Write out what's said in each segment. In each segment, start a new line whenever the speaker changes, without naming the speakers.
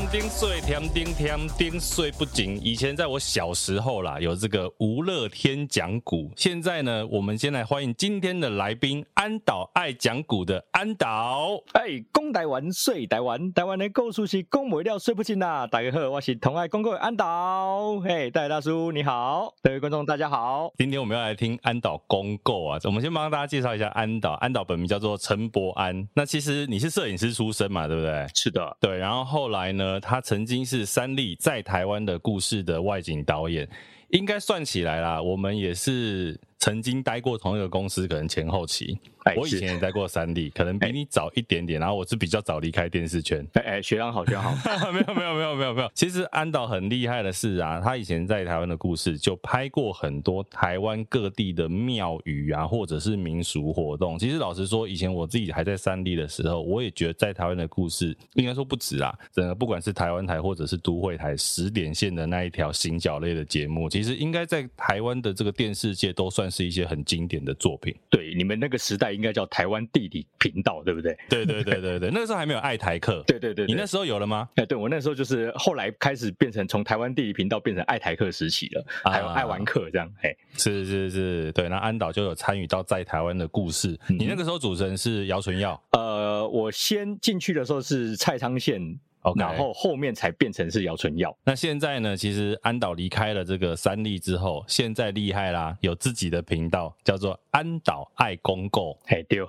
甜丁碎，甜丁甜丁碎不紧。以前在我小时候啦，有这个吴乐天讲古。现在呢，我们先来欢迎今天的来宾，安导爱讲古的安导。
哎，公台湾睡台湾，台湾的故事是公不料睡不紧啊。大家好，我是同爱公公安导。嘿，戴大叔你好，各位观众大家好。
今天我们要来听安导公购啊。我们先帮大家介绍一下安导。安导本名叫做陈博安。那其实你是摄影师出身嘛，对不对？
是的，
对。然后后来呢，他曾经是三立在台湾的故事的外景导演，应该算起来啦，我们也是曾经待过同一个公司，可能前后期。我以前也待过三立，可能比你早一点点，然后我是比较早离开电视圈。
哎哎，学长好，学长好。
没有没有没有没有没有。其实安导很厉害的是啊，他以前在台湾的故事就拍过很多台湾各地的庙宇啊，或者是民俗活动。其实老实说，以前我自己还在三立的时候，我也觉得在台湾的故事应该说不止啊。整个不管是台湾台或者是都会台十点线的那一条行脚类的节目，其实应该在台湾的这个电视界都算是一些很经典的作品。
对，你们那个时代。应该叫台湾地理频道，对不对？
对对对对对，那个时候还没有爱台客。
对对对，
你那时候有了吗？
哎，对我那时候就是后来开始变成从台湾地理频道变成爱台客时期了，还有爱玩客这样。哎，
是是是，对，那安导就有参与到在台湾的故事。你那个时候主持人是姚淳耀？
呃，我先进去的时候是蔡昌宪。然后后面才变成是姚淳耀。
那现在呢？其实安导离开了这个三立之后，现在厉害啦，有自己的频道，叫做安导爱公购。
嘿，对，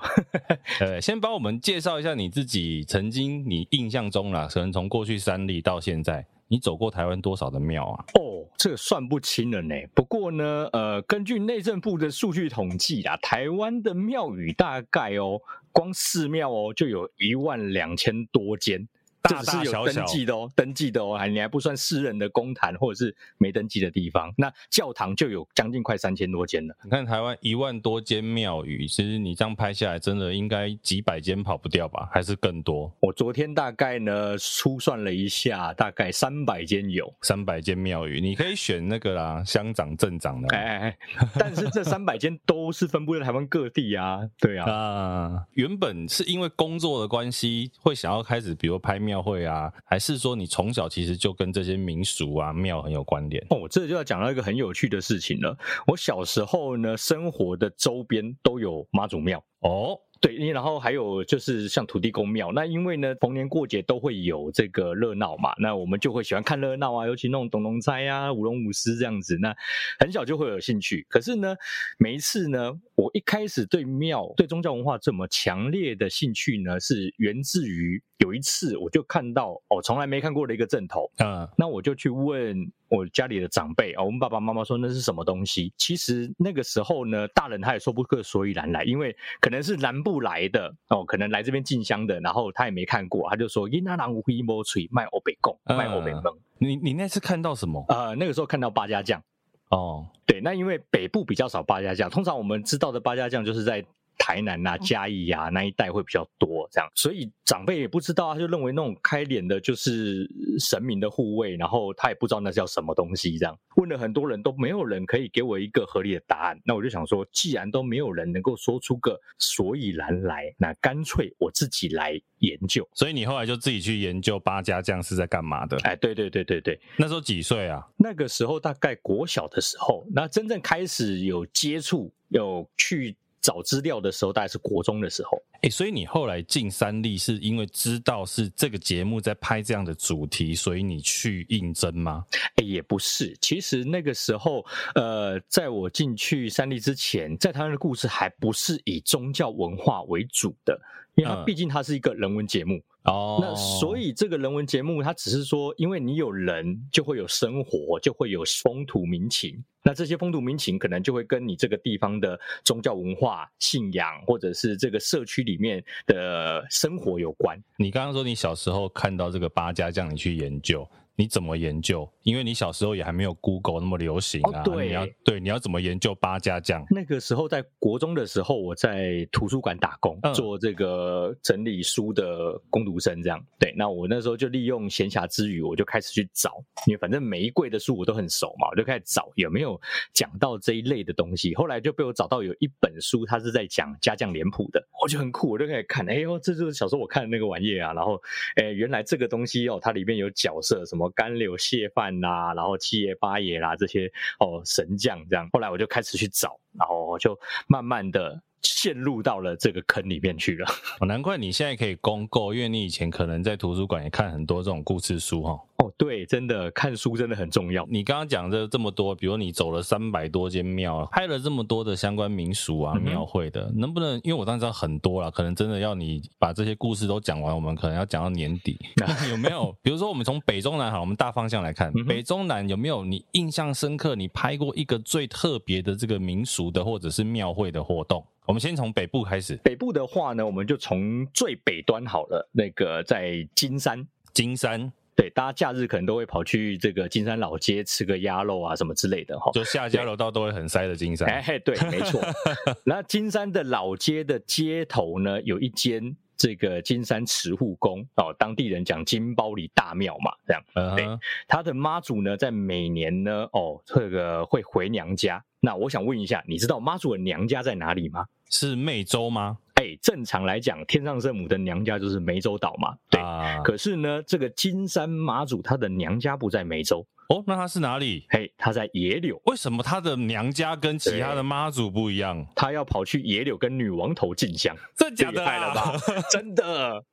呃，先帮我们介绍一下你自己，曾经你印象中啦，可能从过去三立到现在，你走过台湾多少的庙啊？
哦，这个算不清了呢。不过呢，呃，根据内政部的数据统计啊，台湾的庙宇大概哦，光寺庙哦，就有一万两千多间。大大小小有登记的哦，登记的哦，还你还不算私人的公坛或者是没登记的地方。那教堂就有将近快三千多间了。
你看台湾一万多间庙宇，其实你这样拍下来，真的应该几百间跑不掉吧？还是更多？
我昨天大概呢粗算了一下，大概三百间有。
三百间庙宇，你可以选那个啦，乡长、镇长的。
哎哎哎，但是这三百间都是分布在台湾各地啊。对啊。
啊，原本是因为工作的关系，会想要开始，比如拍庙。庙会啊，还是说你从小其实就跟这些民俗啊庙很有关联？
哦，这就要讲到一个很有趣的事情了。我小时候呢，生活的周边都有妈祖庙哦。对，然后还有就是像土地公庙，那因为呢，逢年过节都会有这个热闹嘛，那我们就会喜欢看热闹啊，尤其那种董龙猜啊、舞龙舞狮这样子，那很小就会有兴趣。可是呢，每一次呢，我一开始对庙、对宗教文化这么强烈的兴趣呢，是源自于有一次我就看到哦，从来没看过的一个阵头，嗯，那我就去问。我家里的长辈啊，我们爸爸妈妈说那是什么东西？其实那个时候呢，大人他也说不出所以然来，因为可能是南部来的哦，可能来这边进香的，然后他也没看过，他就说因那南无灰摸锤卖欧北贡卖欧北蒙。
你你那次看到什么？
呃，那个时候看到八家将
哦，
对，那因为北部比较少八家将，通常我们知道的八家将就是在。台南啊、嘉义啊那一带会比较多，这样，所以长辈也不知道，他就认为那种开脸的就是神明的护卫，然后他也不知道那叫什么东西，这样问了很多人都没有人可以给我一个合理的答案。那我就想说，既然都没有人能够说出个所以然来，那干脆我自己来研究。
所以你后来就自己去研究八家将是在干嘛的？
哎，对对对对对，
那时候几岁啊？
那个时候大概国小的时候，那真正开始有接触，有去。找资料的时候，大概是国中的时候。
哎、欸，所以你后来进三立是因为知道是这个节目在拍这样的主题，所以你去应征吗？
哎、欸，也不是。其实那个时候，呃，在我进去三立之前，在台湾的故事还不是以宗教文化为主的，因为它毕竟它是一个人文节目。哦，那所以这个人文节目，它只是说，因为你有人，就会有生活，就会有风土民情。那这些风土民情，可能就会跟你这个地方的宗教文化、信仰，或者是这个社区里面的生活有关。
你刚刚说你小时候看到这个八家将，你去研究。你怎么研究？因为你小时候也还没有 Google 那么流行啊。
哦、对，
你要对你要怎么研究八家将？
那个时候在国中的时候，我在图书馆打工，嗯、做这个整理书的工读生，这样。对，那我那时候就利用闲暇之余，我就开始去找，因为反正每一柜的书我都很熟嘛，我就开始找有没有讲到这一类的东西。后来就被我找到有一本书，它是在讲家将脸谱的，我就很酷，我就开始看，哎呦，这就是小时候我看的那个玩意啊。然后，哎，原来这个东西哦，它里面有角色，什么甘柳谢范呐，然后七爷八爷啦这些哦神将这样。后来我就开始去找，然后就慢慢的。陷入到了这个坑里面去了。
哦，难怪你现在可以公购，因为你以前可能在图书馆也看很多这种故事书哈。
哦，对，真的看书真的很重要。
你刚刚讲的这么多，比如你走了三百多间庙，拍了这么多的相关民俗啊、庙会的，嗯、能不能？因为我当时知道很多了，可能真的要你把这些故事都讲完，我们可能要讲到年底。有没有？比如说我们从北中南好，我们大方向来看，嗯、北中南有没有你印象深刻？你拍过一个最特别的这个民俗的或者是庙会的活动？我们先从北部开始。
北部的话呢，我们就从最北端好了。那个在金山，
金山，
对，大家假日可能都会跑去这个金山老街吃个鸭肉啊什么之类的哈。
就下交流道都会很塞的金山。
哎，对，没错。那金山的老街的街头呢，有一间这个金山慈护宫哦，当地人讲金包里大庙嘛，这样。Uh huh. 对，他的妈祖呢，在每年呢，哦，这个会回娘家。那我想问一下，你知道妈祖的娘家在哪里吗？
是湄洲吗？
哎，正常来讲，天上圣母的娘家就是湄洲岛嘛。对。啊、可是呢，这个金山妈祖她的娘家不在湄洲
哦，那她是哪里？
嘿，她在野柳。
为什么她的娘家跟其他的妈祖不一样？
她要跑去野柳跟女王头进香，
这假的、
了吧？真的。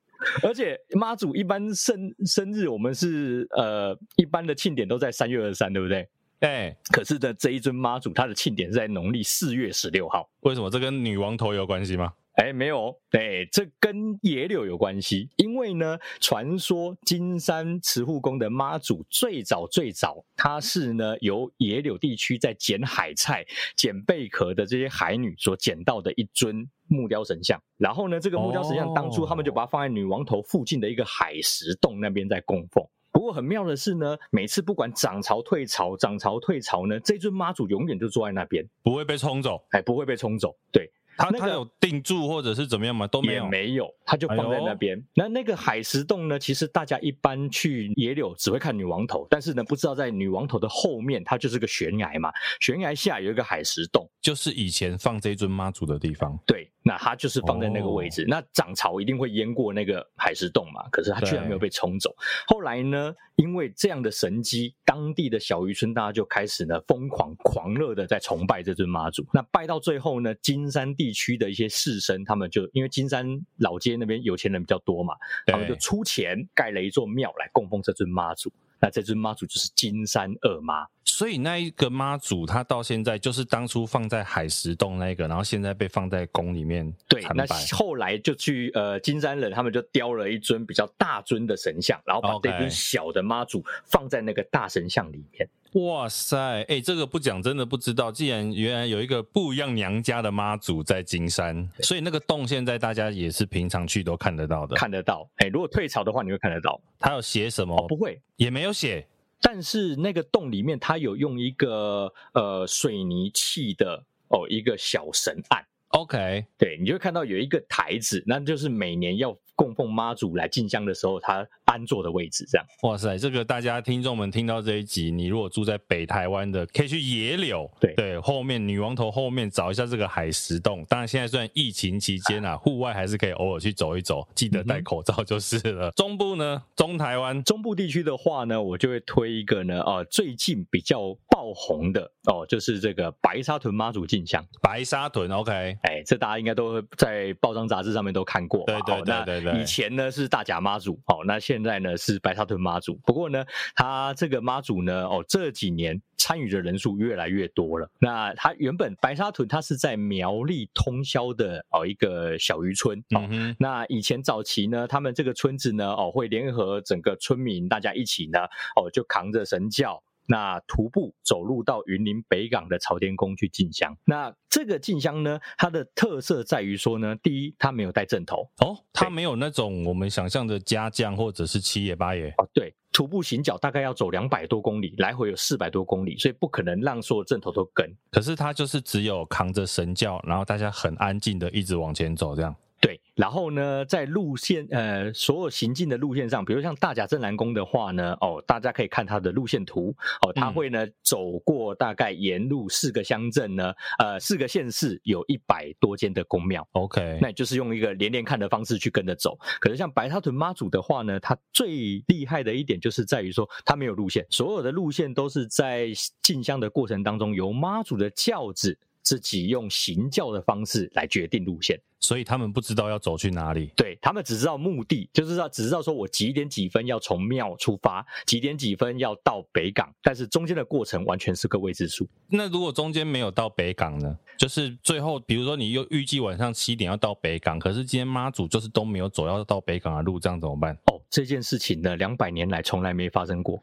而且妈祖一般生生日，我们是呃一般的庆典都在三月二十三，对不对？
哎，
可是呢，这一尊妈祖，她的庆典是在农历四月十六号。
为什么？这跟女王头有关系吗？
哎，没有。哎，这跟野柳有关系。因为呢，传说金山慈护宫的妈祖最早最早，她是呢由野柳地区在捡海菜、捡贝壳的这些海女所捡到的一尊木雕神像。然后呢，这个木雕神像当初他们就把它放在女王头附近的一个海石洞那边在供奉。不过很妙的是呢，每次不管涨潮退潮，涨潮退潮呢，这尊妈祖永远就坐在那边，
不会被冲走，
哎，不会被冲走，对。
他他有定住或者是怎么样吗？都没有，
没有，他就放在那边。哎、那那个海石洞呢？其实大家一般去野柳只会看女王头，但是呢，不知道在女王头的后面，它就是个悬崖嘛，悬崖下有一个海石洞，
就是以前放这尊妈祖的地方。
对，那它就是放在那个位置。哦、那涨潮一定会淹过那个海石洞嘛？可是它居然没有被冲走。后来呢，因为这样的神迹，当地的小渔村大家就开始呢疯狂狂热的在崇拜这尊妈祖。那拜到最后呢，金山地区的一些士绅，他们就因为金山老街那边有钱人比较多嘛，他们就出钱盖了一座庙来供奉这尊妈祖。那这尊妈祖就是金山二妈。
所以那一个妈祖，他到现在就是当初放在海石洞那个，然后现在被放在宫里面。
对，那后来就去呃金山人，他们就雕了一尊比较大尊的神像，然后把这尊小的妈祖放在那个大神像里面。
哇塞，哎、欸，这个不讲真的不知道。既然原来有一个不一样娘家的妈祖在金山，所以那个洞现在大家也是平常去都看得到的。
看得到，哎、欸，如果退潮的话，你会看得到。
他有写什么？
哦、不会，
也没有写。
但是那个洞里面，它有用一个呃水泥砌的哦一个小神案。
OK，
对，你就会看到有一个台子，那就是每年要供奉妈祖来进香的时候，他安坐的位置。这样，
哇塞，这个大家听众们听到这一集，你如果住在北台湾的，可以去野柳，
对
对，后面女王头后面找一下这个海石洞。当然，现在虽然疫情期间啊，户外还是可以偶尔去走一走，记得戴口罩就是了。嗯、中部呢，中台湾
中部地区的话呢，我就会推一个呢，呃，最近比较爆红的哦，就是这个白沙屯妈祖进香。
白沙屯，OK。
哎，这大家应该都会在报章杂志上面都看过。
对对对对对。
以前呢是大甲妈祖，哦，那现在呢是白沙屯妈祖。不过呢，他这个妈祖呢，哦，这几年参与的人数越来越多了。那他原本白沙屯，他是在苗栗通宵的哦一个小渔村。哦，嗯。那以前早期呢，他们这个村子呢，哦，会联合整个村民大家一起呢，哦，就扛着神轿。那徒步走路到云林北港的朝天宫去进香。那这个进香呢，它的特色在于说呢，第一，它没有带阵头
哦，它没有那种我们想象的家将或者是七爷八爷
哦，对。徒步行脚大概要走两百多公里，来回有四百多公里，所以不可能让所有阵头都跟。
可是他就是只有扛着神轿，然后大家很安静的一直往前走，这样。
对，然后呢，在路线呃所有行进的路线上，比如像大甲镇澜宫的话呢，哦，大家可以看它的路线图哦，它会呢、嗯、走过大概沿路四个乡镇呢，呃，四个县市有一百多间的宫庙。OK，那就是用一个连连看的方式去跟着走。可是像白沙屯妈祖的话呢，它最厉害的一点就是在于说它没有路线，所有的路线都是在进香的过程当中由妈祖的轿子。自己用行教的方式来决定路线，
所以他们不知道要走去哪里。
对，他们只知道目的，就是知道只知道说我几点几分要从庙出发，几点几分要到北港，但是中间的过程完全是个未知数。
那如果中间没有到北港呢？就是最后，比如说你又预计晚上七点要到北港，可是今天妈祖就是都没有走要到北港的路，这样怎么办？
哦，这件事情呢，两百年来从来没发生过，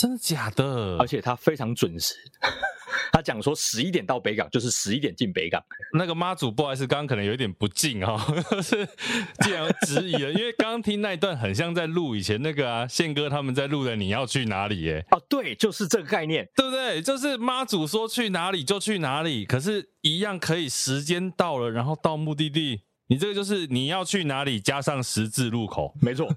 真的假的？
而且他非常准时。他讲说十一点到北港，就是十一点进北港。
那个妈祖不好意思，刚刚可能有点不敬哈、哦，是既然质疑了，因为刚刚听那一段很像在录以前那个啊，宪哥他们在录的你要去哪里耶？
哦，对，就是这个概念，
对不对？就是妈祖说去哪里就去哪里，可是一样可以时间到了，然后到目的地。你这个就是你要去哪里，加上十字路口，
没错。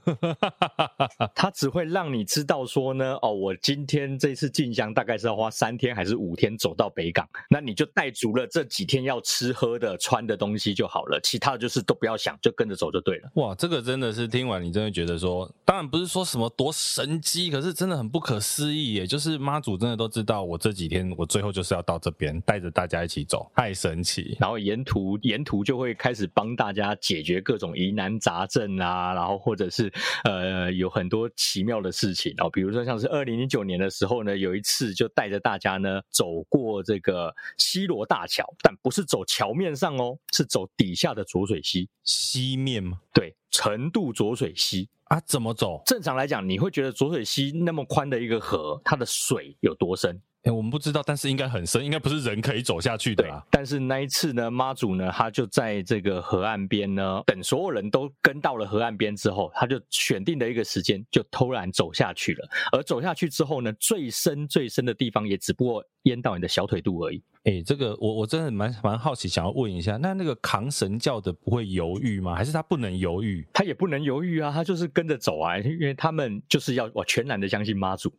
他只会让你知道说呢，哦，我今天这次进香大概是要花三天还是五天走到北港，那你就带足了这几天要吃喝的、穿的东西就好了，其他的就是都不要想，就跟着走就对了。
哇，这个真的是听完你真的觉得说，当然不是说什么多神机，可是真的很不可思议耶，就是妈祖真的都知道我这几天我最后就是要到这边，带着大家一起走，太神奇。
然后沿途沿途就会开始帮大。大家解决各种疑难杂症啊，然后或者是呃有很多奇妙的事情哦，比如说像是二零零九年的时候呢，有一次就带着大家呢走过这个西罗大桥，但不是走桥面上哦，是走底下的浊水溪。
溪面吗？
对，程度浊水溪
啊，怎么走？
正常来讲，你会觉得浊水溪那么宽的一个河，它的水有多深？
哎，我们不知道，但是应该很深，应该不是人可以走下去的啦。
但是那一次呢，妈祖呢，他就在这个河岸边呢，等所有人都跟到了河岸边之后，他就选定了一个时间，就突然走下去了。而走下去之后呢，最深最深的地方也只不过淹到你的小腿肚而已。
哎，这个我我真的蛮蛮好奇，想要问一下，那那个扛神教的不会犹豫吗？还是他不能犹豫？
他也不能犹豫啊，他就是跟着走啊，因为他们就是要我全然的相信妈祖。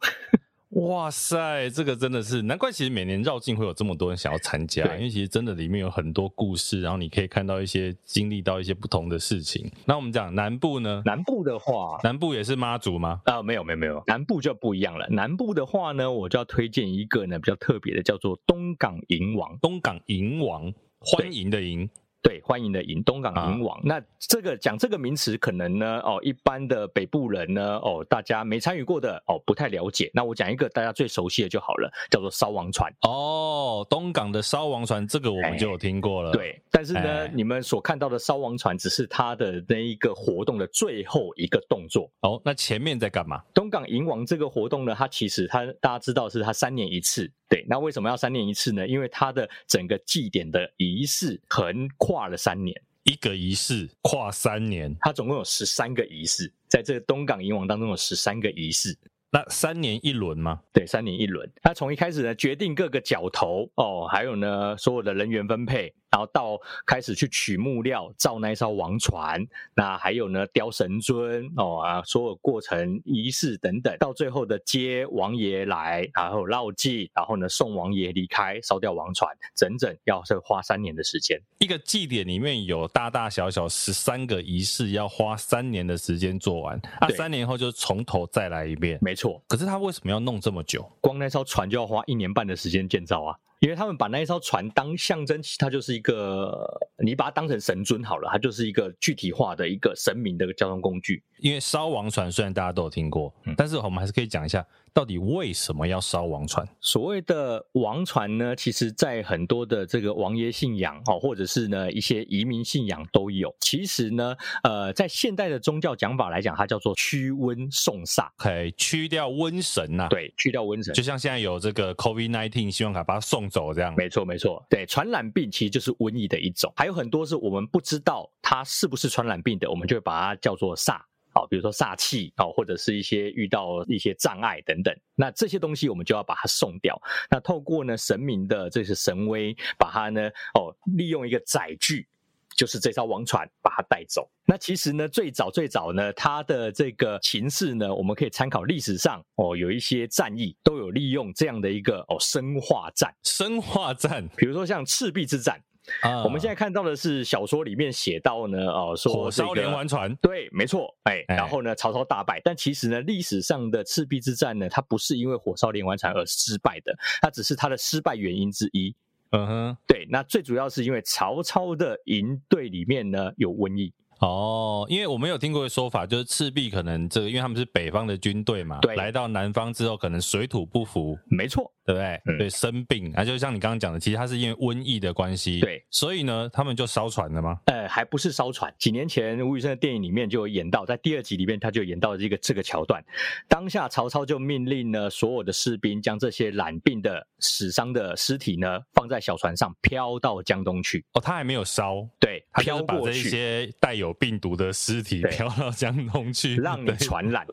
哇塞，这个真的是难怪，其实每年绕境会有这么多人想要参加，因为其实真的里面有很多故事，然后你可以看到一些经历到一些不同的事情。那我们讲南部呢？
南部的话，
南部也是妈祖吗？
啊、呃，没有没有没有，南部就不一样了。南部的话呢，我就要推荐一个呢比较特别的，叫做东港迎王。
东港迎王，欢迎的迎。
对，欢迎的迎东港迎王。啊、那这个讲这个名词，可能呢，哦，一般的北部人呢，哦，大家没参与过的，哦，不太了解。那我讲一个大家最熟悉的就好了，叫做烧王船。
哦，东港的烧王船，这个我们就有听过了。
对，但是呢，你们所看到的烧王船，只是它的那一个活动的最后一个动作。
哦，那前面在干嘛？
东港迎王这个活动呢，它其实它大家知道是它三年一次。对，那为什么要三年一次呢？因为它的整个祭典的仪式横跨了三年，
一个仪式跨三年，
它总共有十三个仪式，在这个东港迎王当中有十三个仪式。
那三年一轮吗？
对，三年一轮。它从一开始呢，决定各个角头哦，还有呢，所有的人员分配。然后到开始去取木料造那一艘王船，那还有呢，雕神尊哦啊，所有过程仪式等等，到最后的接王爷来，然后绕祭，然后呢送王爷离开，烧掉王船，整整要是花三年的时间。
一个祭典里面有大大小小十三个仪式，要花三年的时间做完。那三年后就从头再来一遍。
没错。
可是他为什么要弄这么久？
光那艘船就要花一年半的时间建造啊。因为他们把那一艘船当象征，它就是一个，你把它当成神尊好了，它就是一个具体化的一个神明的交通工具。
因为烧王船虽然大家都有听过，嗯，但是我们还是可以讲一下，到底为什么要烧王船？
所谓的王船呢，其实在很多的这个王爷信仰哦，或者是呢一些移民信仰都有。其实呢，呃，在现代的宗教讲法来讲，它叫做驱瘟送煞，
可以驱掉瘟神呐、啊。
对，驱掉瘟神，
就像现在有这个 COVID-19 信用卡把它送走这样。
没错，没错。对，传染病其实就是瘟疫的一种，还有很多是我们不知道它是不是传染病的，我们就会把它叫做煞。好，比如说煞气啊，或者是一些遇到一些障碍等等，那这些东西我们就要把它送掉。那透过呢神明的这些神威，把它呢哦利用一个载具，就是这艘王船把它带走。那其实呢最早最早呢它的这个形式呢，我们可以参考历史上哦有一些战役都有利用这样的一个哦生化战，
生化战，
比如说像赤壁之战。啊，我们现在看到的是小说里面写到呢，哦，说
火烧连环船，
对，没错，哎，然后呢，曹操大败，但其实呢，历史上的赤壁之战呢，它不是因为火烧连环船而失败的，它只是它的失败原因之一。嗯哼，对，那最主要是因为曹操的营队里面呢有瘟疫。
哦，因为我们有听过的说法，就是赤壁可能这个，因为他们是北方的军队嘛，对，来到南方之后，可能水土不服，
没错。
对不对？嗯、对，生病啊，就像你刚刚讲的，其实它是因为瘟疫的关系。
对，
所以呢，他们就烧船了吗？
呃，还不是烧船。几年前吴宇森的电影里面就有演到，在第二集里面他就演到这个这个桥段。当下曹操就命令呢，所有的士兵将这些染病的死伤的尸体呢，放在小船上漂到江东去。
哦，他还没有烧，
对，
飘过去，把这些带有病毒的尸体漂到江东去，
让你传染。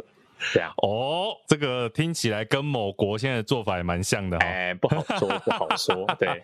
这样
哦，这个听起来跟某国现在的做法也蛮像的哈、哦。
哎，不好说，不好说。对。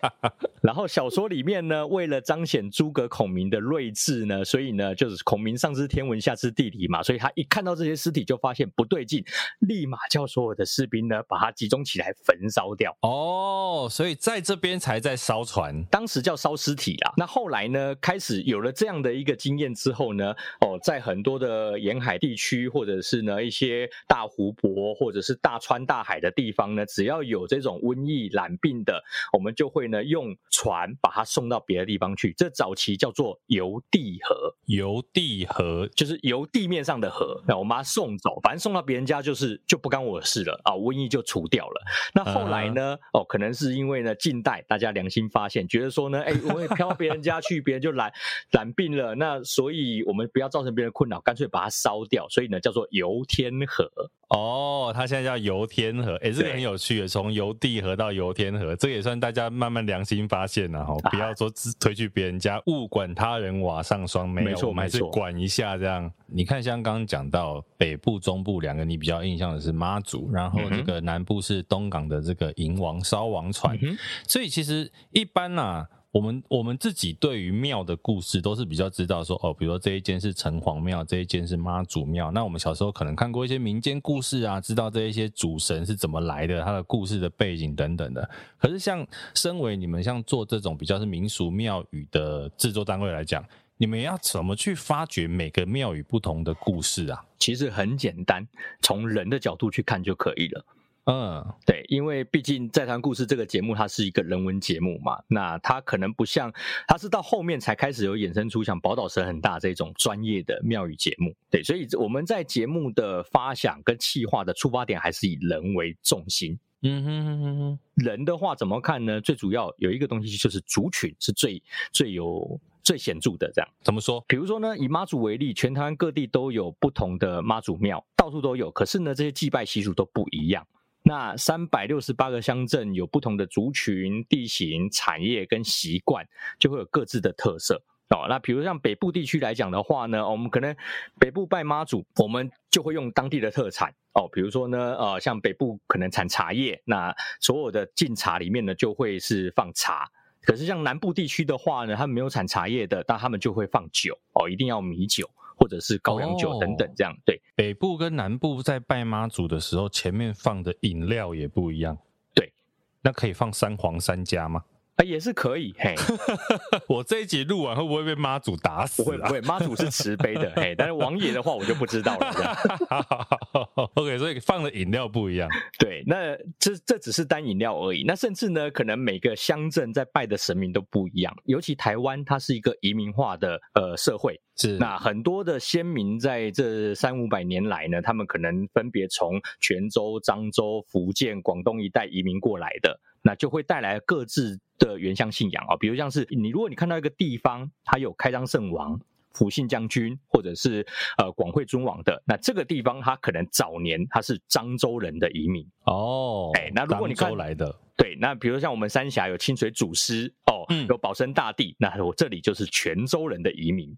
然后小说里面呢，为了彰显诸葛孔明的睿智呢，所以呢，就是孔明上知天文下知地理嘛，所以他一看到这些尸体就发现不对劲，立马叫所有的士兵呢把它集中起来焚烧掉。
哦，所以在这边才在烧船，
当时叫烧尸体啦。那后来呢，开始有了这样的一个经验之后呢，哦，在很多的沿海地区或者是呢一些。大湖泊或者是大川大海的地方呢，只要有这种瘟疫染病的，我们就会呢用船把它送到别的地方去。这早期叫做游地河，
游地河
就是游地面上的河。那我们把它送走，反正送到别人家就是就不干我的事了啊，瘟疫就除掉了。那后来呢？哦，可能是因为呢近代大家良心发现，觉得说呢，哎，我也飘到别人家去，别人就染染病了，那所以我们不要造成别人困扰，干脆把它烧掉。所以呢，叫做游天河。河。
哦，它现在叫游天河，哎，这个很有趣的，从游地河到游天河，这个也算大家慢慢良心发现了哈，不要说只推去别人家，勿管他人瓦上霜，没错，我们还是管一下这样。你看，像刚刚讲到北部、中部两个，你比较印象的是妈祖，然后这个南部是东港的这个迎王烧王船，嗯、所以其实一般呐、啊。我们我们自己对于庙的故事都是比较知道说哦，比如说这一间是城隍庙，这一间是妈祖庙。那我们小时候可能看过一些民间故事啊，知道这一些主神是怎么来的，他的故事的背景等等的。可是像身为你们像做这种比较是民俗庙宇的制作单位来讲，你们要怎么去发掘每个庙宇不同的故事啊？
其实很简单，从人的角度去看就可以了。嗯，对，因为毕竟在谈故事这个节目，它是一个人文节目嘛，那它可能不像，它是到后面才开始有衍生出像宝岛神很大这种专业的庙宇节目，对，所以我们在节目的发想跟企划的出发点还是以人为重心。嗯哼哼哼哼，人的话怎么看呢？最主要有一个东西就是族群是最最有最显著的，这样
怎么说？
比如说呢，以妈祖为例，全台湾各地都有不同的妈祖庙，到处都有，可是呢，这些祭拜习俗都不一样。那三百六十八个乡镇有不同的族群、地形、产业跟习惯，就会有各自的特色哦。那比如像北部地区来讲的话呢，我们可能北部拜妈祖，我们就会用当地的特产哦。比如说呢，呃，像北部可能产茶叶，那所有的进茶里面呢就会是放茶。可是像南部地区的话呢，他们没有产茶叶的，但他们就会放酒哦，一定要米酒。或者是高粱酒等等，这样、哦、对。
北部跟南部在拜妈祖的时候，前面放的饮料也不一样。
对，
那可以放三黄三家吗？
啊，也是可以。嘿，
我这一集录完会不会被妈祖打死？
不会，不会，妈祖是慈悲的。嘿，但是王爷的话我就不知道了。
OK，所以放的饮料不一样。
对，那这这只是单饮料而已。那甚至呢，可能每个乡镇在拜的神明都不一样。尤其台湾，它是一个移民化的呃社会。
是，
那很多的先民在这三五百年来呢，他们可能分别从泉州、漳州、福建、广东一带移民过来的，那就会带来各自的原乡信仰啊。比如像是你，如果你看到一个地方，它有开漳圣王、辅信将军，或者是呃广惠尊王的，那这个地方它可能早年它是漳州人的移民
哦。哎，
那如果你看
来的，
对，那比如像我们三峡有清水祖师哦，有保生大帝，那我这里就是泉州人的移民。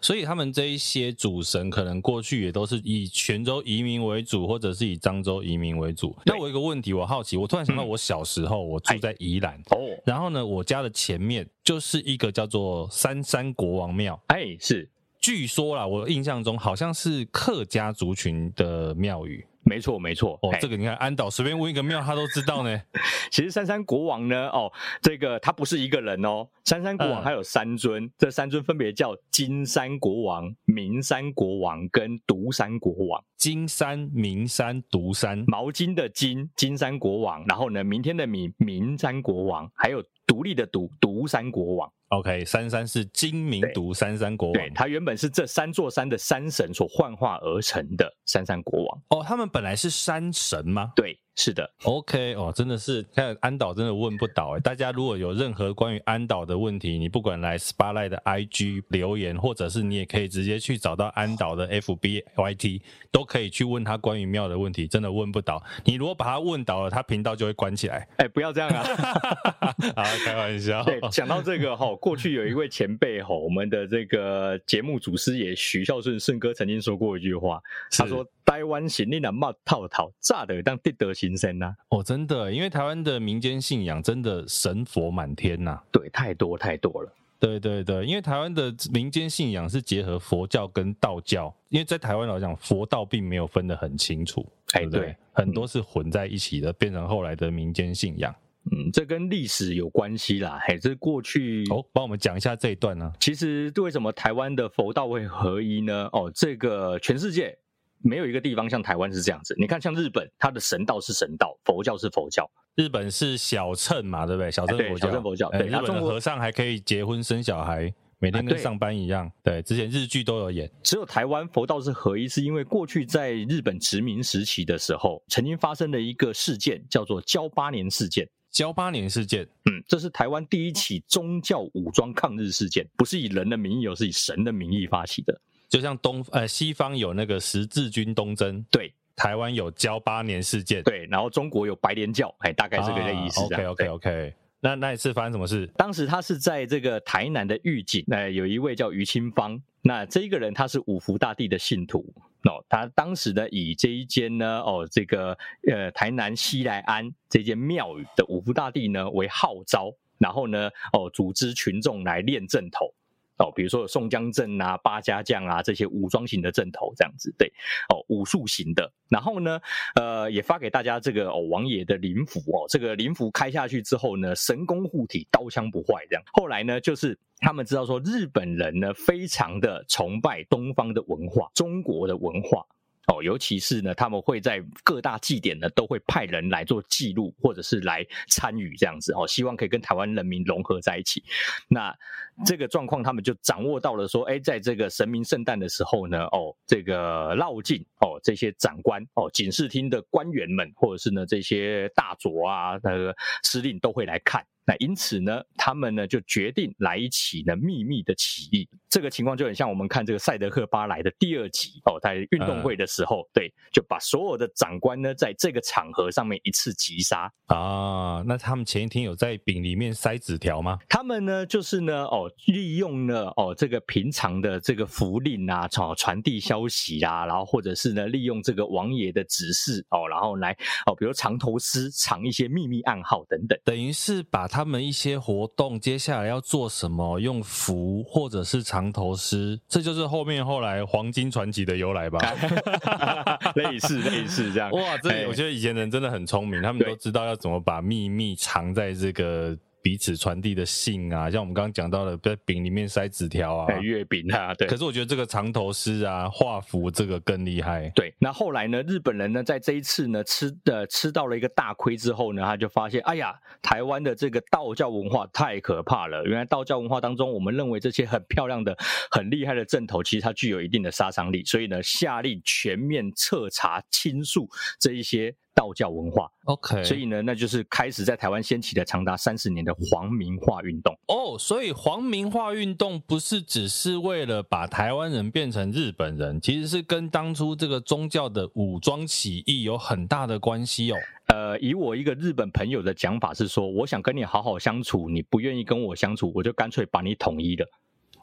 所以他们这一些主神可能过去也都是以泉州移民为主，或者是以漳州移民为主。那我有一个问题，我好奇，我突然想到，我小时候我住在宜兰哦，然后呢，我家的前面就是一个叫做三山国王庙。
哎，是，
据说啦，我印象中好像是客家族群的庙宇。
没错，没错。
哦，这个你看，安导随便问一个庙，他都知道呢。
其实三山国王呢，哦，这个他不是一个人哦。三山国王还有三尊，嗯、这三尊分别叫金山国王、明山国王跟独山国王。
金山、明山、独山。
毛巾的金，金山国王。然后呢，明天的明，明山国王。还有独立的独，独山国王。
OK，三山是金明独三山国王，
对，他原本是这三座山的山神所幻化而成的三山国王。
哦，他们本来是山神吗？
对。是的
，OK 哦，真的是看安导真的问不倒哎！大家如果有任何关于安导的问题，你不管来 Spotlight 的 IG 留言，或者是你也可以直接去找到安导的 FB YT，都可以去问他关于庙的问题，真的问不倒。你如果把他问倒了，他频道就会关起来。
哎，不要这样啊！
好，开玩笑。
对，讲到这个哈，过去有一位前辈哈，我们的这个节目祖师爷许孝顺顺哥曾经说过一句话，他说：“台湾行令的冒套套，炸的当地德。”新生呐，
哦，真的，因为台湾的民间信仰真的神佛满天呐，
对，太多太多了，
对对对，因为台湾的民间信仰是结合佛教跟道教，因为在台湾来讲，佛道并没有分得很清楚，对不对？对，很多是混在一起的，变成后来的民间信仰。
嗯，这跟历史有关系啦，嘿，这是过去
哦，帮我们讲一下这一段呢。
其实为什么台湾的佛道会合一呢？哦，这个全世界。没有一个地方像台湾是这样子。你看，像日本，它的神道是神道，佛教是佛教。
日本是小乘嘛，对不对？小乘佛教。
小乘佛教。对，
日本的和尚还可以结婚生小孩，每天跟上班一样。对，之前日剧都有演。
只有台湾佛道是合一，是因为过去在日本殖民时期的时候，曾经发生了一个事件，叫做交八年事件。
交八年事件，
嗯，这是台湾第一起宗教武装抗日事件，不是以人的名义，而是以神的名义发起的。
就像东呃西方有那个十字军东征，
对，
台湾有交八年事件，
对，然后中国有白莲教，哎，大概是这个意思。
OK OK OK，那那一次发生什么事？
当时他是在这个台南的狱警，那有一位叫于清芳，那这一个人他是五福大帝的信徒，哦，他当时呢以这一间呢哦这个呃台南西来庵这间庙宇的五福大帝呢为号召，然后呢哦组织群众来练阵头。哦，比如说有宋江镇啊、八家将啊这些武装型的阵头这样子，对，哦，武术型的。然后呢，呃，也发给大家这个哦王爷的灵符哦，这个灵符开下去之后呢，神功护体，刀枪不坏这样。后来呢，就是他们知道说日本人呢非常的崇拜东方的文化，中国的文化。哦，尤其是呢，他们会在各大祭典呢，都会派人来做记录，或者是来参与这样子哦，希望可以跟台湾人民融合在一起。那这个状况，他们就掌握到了说，哎，在这个神明圣诞的时候呢，哦，这个绕境哦，这些长官哦，警视厅的官员们，或者是呢这些大佐啊，那个司令都会来看。那因此呢，他们呢就决定来一起呢秘密的起义。这个情况就很像我们看这个《赛德克巴莱》的第二集哦，在运动会的时候，嗯、对，就把所有的长官呢在这个场合上面一次击杀
啊。那他们前一天有在饼里面塞纸条吗？
他们呢就是呢哦，利用了哦这个平常的这个福令啊，传传递消息啊，然后或者是呢利用这个王爷的指示哦，然后来哦，比如藏头诗藏一些秘密暗号等等，
等于是把他们一些活动接下来要做什么，用符或者是藏。长头诗，这就是后面后来黄金传奇的由来吧？
类似类似这样。
哇，这我觉得以前人真的很聪明，他们都知道要怎么把秘密藏在这个彼此传递的信啊，像我们刚刚讲到的，在饼里面塞纸条啊，
月饼啊，对。
可是我觉得这个藏头诗啊，画符这个更厉害。
对，那后来呢，日本人呢，在这一次呢吃的吃到了一个大亏之后呢，他就发现，哎呀，台湾的这个道教文化太可怕了。原来道教文化当中，我们认为这些很漂亮的、很厉害的阵头，其实它具有一定的杀伤力。所以呢，下令全面彻查清肃这一些。道教文化
，OK，
所以呢，那就是开始在台湾掀起了长达三十年的皇民化运动。
哦，oh, 所以皇民化运动不是只是为了把台湾人变成日本人，其实是跟当初这个宗教的武装起义有很大的关系哦。
呃，以我一个日本朋友的讲法是说，我想跟你好好相处，你不愿意跟我相处，我就干脆把你统一了。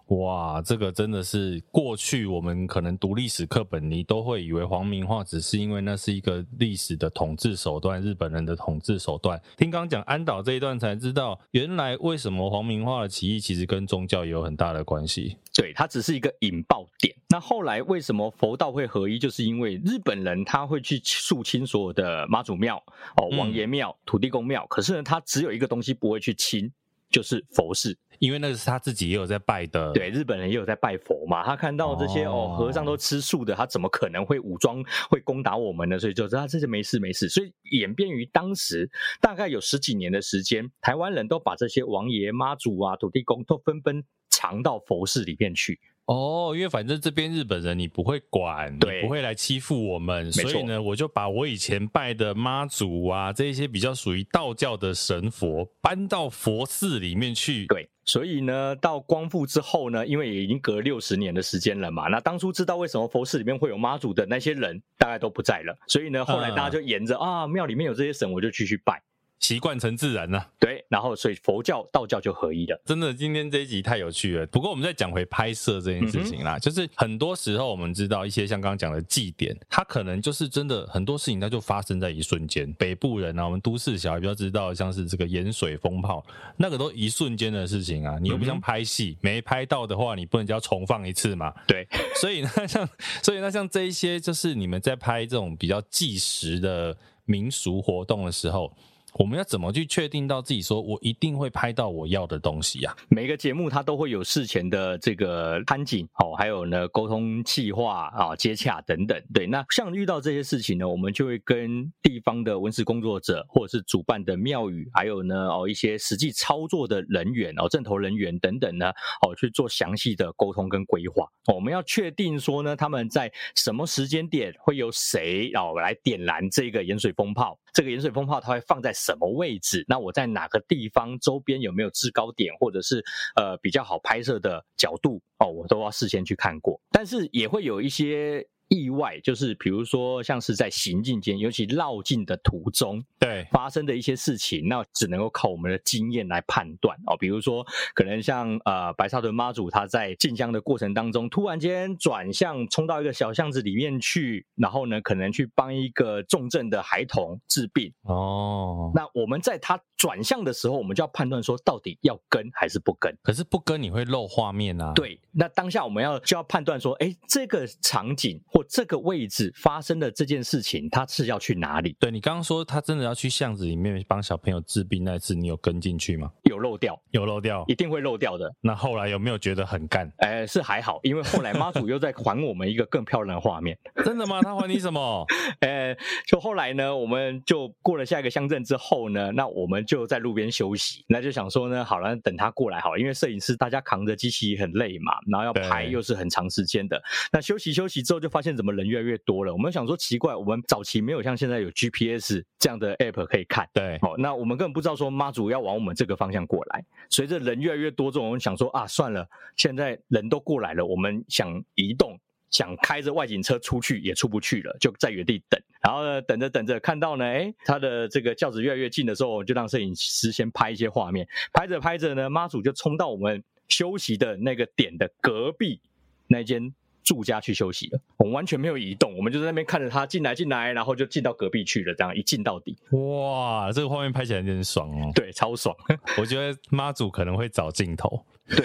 哇，这个真的是过去我们可能读历史课本，你都会以为皇民化只是因为那是一个历史的统治手段，日本人的统治手段。听刚讲安岛这一段才知道，原来为什么皇民化的起义其实跟宗教也有很大的关系。
对，它只是一个引爆点。那后来为什么佛道会合一，就是因为日本人他会去肃清所有的妈祖庙、哦王爷庙、土地公庙，可是呢，他只有一个东西不会去清。就是佛事，
因为那个是他自己也有在拜的。
对，日本人也有在拜佛嘛。他看到这些哦，哦，和尚都吃素的，他怎么可能会武装会攻打我们呢？所以就知道这些没事没事。所以演变于当时大概有十几年的时间，台湾人都把这些王爷、妈祖啊、土地公都纷纷藏到佛寺里面去。
哦，因为反正这边日本人你不会管，对你不会来欺负我们，所以呢，我就把我以前拜的妈祖啊，这一些比较属于道教的神佛搬到佛寺里面去。
对，所以呢，到光复之后呢，因为也已经隔六十年的时间了嘛，那当初知道为什么佛寺里面会有妈祖的那些人，大概都不在了，所以呢，后来大家就沿着、嗯、啊庙里面有这些神，我就继续拜。
习惯成自然了，
对，然后所以佛教、道教就合一了。
真的，今天这一集太有趣了。不过我们再讲回拍摄这件事情啦，嗯、就是很多时候我们知道一些像刚刚讲的祭典，它可能就是真的很多事情，它就发生在一瞬间。北部人啊，我们都市小孩比较知道，像是这个盐水风炮，那个都一瞬间的事情啊。你又不像拍戏，嗯、没拍到的话，你不能叫重放一次嘛？
对。
所以呢，像所以那像这一些，就是你们在拍这种比较纪实的民俗活动的时候。我们要怎么去确定到自己说，我一定会拍到我要的东西呀？
每个节目它都会有事前的这个看景，哦，还有呢沟通计划啊、接洽等等。对，那像遇到这些事情呢，我们就会跟地方的文史工作者，或者是主办的庙宇，还有呢哦一些实际操作的人员哦，阵头人员等等呢，哦去做详细的沟通跟规划。我们要确定说呢，他们在什么时间点会有谁哦来点燃这个盐水风炮？这个盐水风炮它会放在什么位置？那我在哪个地方周边有没有制高点，或者是呃比较好拍摄的角度哦，我都要事先去看过。但是也会有一些。意外就是，比如说像是在行进间，尤其绕境的途中，
对
发生的一些事情，那只能够靠我们的经验来判断哦。比如说，可能像呃白沙屯妈祖，他在进香的过程当中，突然间转向冲到一个小巷子里面去，然后呢，可能去帮一个重症的孩童治病哦。那我们在他转向的时候，我们就要判断说，到底要跟还是不跟？
可是不跟你会漏画面啊。
对，那当下我们要就要判断说，哎，这个场景。这个位置发生的这件事情，他是要去哪里？
对，你刚刚说他真的要去巷子里面帮小朋友治病那次，你有跟进去吗？
有漏掉，
有漏掉，
一定会漏掉的。
那后来有没有觉得很干？
哎，是还好，因为后来妈祖又在还我们一个更漂亮的画面。
真的吗？他还你什么？
哎，就后来呢，我们就过了下一个乡镇之后呢，那我们就在路边休息。那就想说呢，好了，等他过来好了，因为摄影师大家扛着机器很累嘛，然后要拍又是很长时间的。那休息休息之后，就发现怎么人越来越多。了，我们想说奇怪，我们早期没有像现在有 GPS 这样的 app 可以看，
对，
好，那我们根本不知道说妈祖要往我们这个方向过来。随着人越来越多，这种我们想说啊，算了，现在人都过来了，我们想移动，想开着外景车出去也出不去了，就在原地等。然后呢，等着等着，看到呢，哎，他的这个轿子越来越近的时候，就让摄影师先拍一些画面。拍着拍着呢，妈祖就冲到我们休息的那个点的隔壁那间。住家去休息了，我们完全没有移动，我们就在那边看着他进来进来，然后就进到隔壁去了，这样一进到底，
哇，这个画面拍起来有点爽哦，
对，超爽。
我觉得妈祖可能会找镜头，
对，